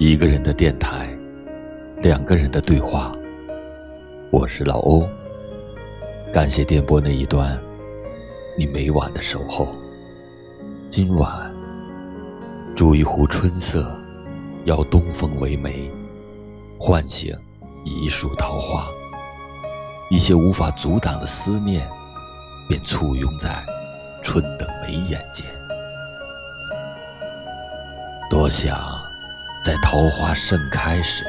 一个人的电台，两个人的对话。我是老欧，感谢电波那一端你每晚的守候。今晚煮一壶春色，邀东风为媒，唤醒一树桃花。一些无法阻挡的思念，便簇拥在春的眉眼间。多想在桃花盛开时，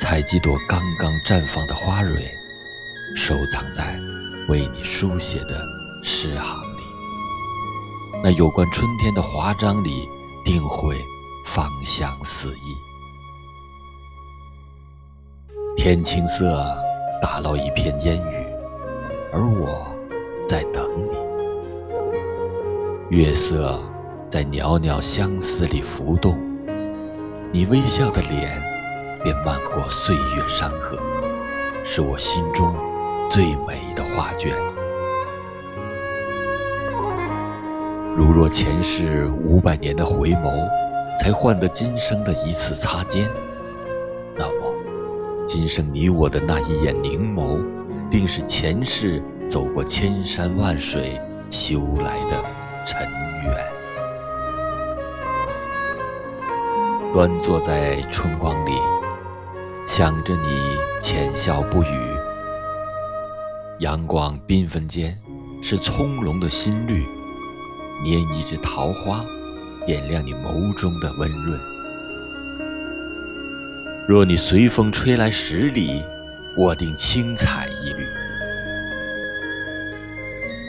采几朵刚刚绽放的花蕊，收藏在为你书写的诗行里。那有关春天的华章里，定会芳香四溢。天青色。打捞一片烟雨，而我在等你。月色在袅袅相思里浮动，你微笑的脸便漫过岁月山河，是我心中最美的画卷。如若前世五百年的回眸，才换得今生的一次擦肩。那么今生你我的那一眼凝眸，定是前世走过千山万水修来的尘缘。端坐在春光里，想着你浅笑不语。阳光缤纷间，是葱茏的心绿，拈一枝桃花，点亮你眸中的温润。若你随风吹来十里，我定轻采一缕。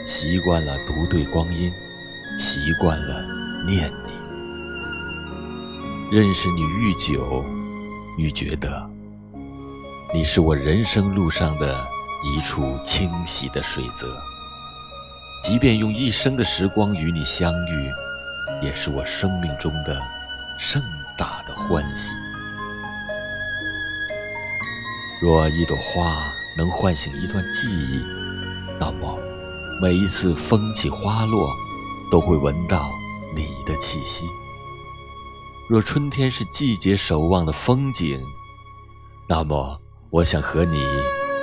习惯了独对光阴，习惯了念你。认识你愈久，愈觉得你是我人生路上的一处清晰的水泽。即便用一生的时光与你相遇，也是我生命中的盛大的欢喜。若一朵花能唤醒一段记忆，那么每一次风起花落，都会闻到你的气息。若春天是季节守望的风景，那么我想和你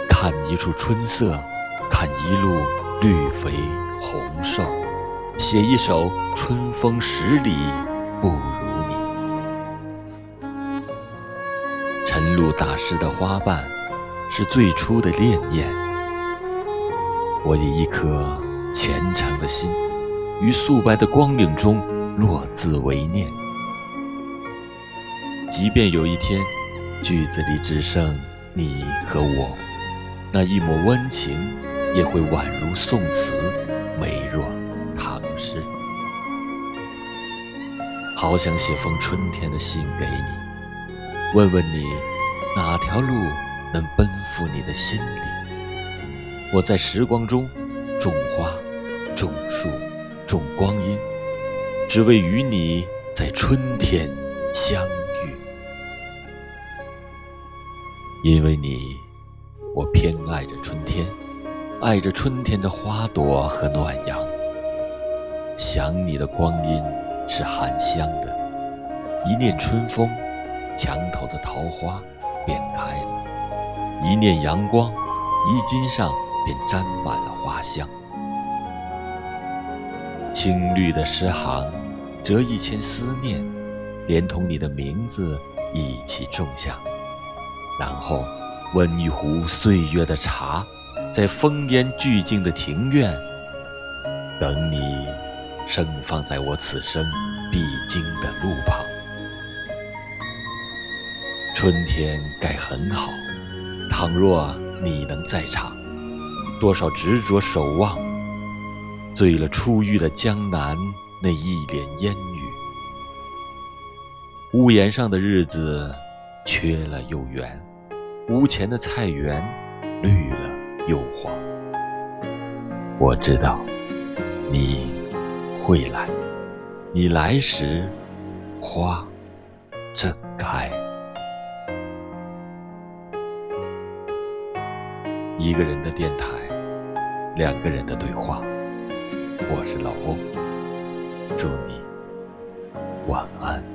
看一处春色，看一路绿肥红瘦，写一首春风十里不如你。晨露打湿的花瓣，是最初的恋念。我以一颗虔诚的心，于素白的光影中落字为念。即便有一天，句子里只剩你和我，那一抹温情，也会宛如宋词，美若唐诗。好想写封春天的信给你。问问你，哪条路能奔赴你的心里？我在时光中种花、种树、种光阴，只为与你在春天相因为你，我偏爱着春天，爱着春天的花朵和暖阳。想你的光阴是含香的，一念春风。墙头的桃花便开了，一念阳光，衣襟上便沾满了花香。青绿的诗行，折一千思念，连同你的名字一起种下，然后温一壶岁月的茶，在风烟俱静的庭院，等你盛放在我此生必经的路旁。春天该很好，倘若你能在场，多少执着守望，醉了初遇的江南那一帘烟雨。屋檐上的日子缺了又圆，屋前的菜园绿了又黄。我知道你会来，你来时，花正开。一个人的电台，两个人的对话。我是老欧，祝你晚安。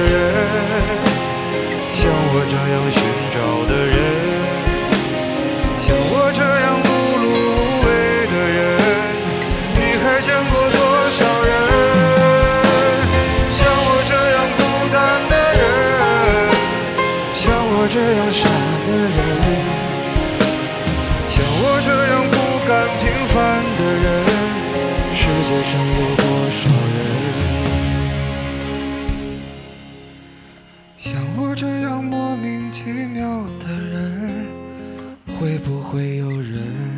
我这样莫名其妙的人，会不会有人？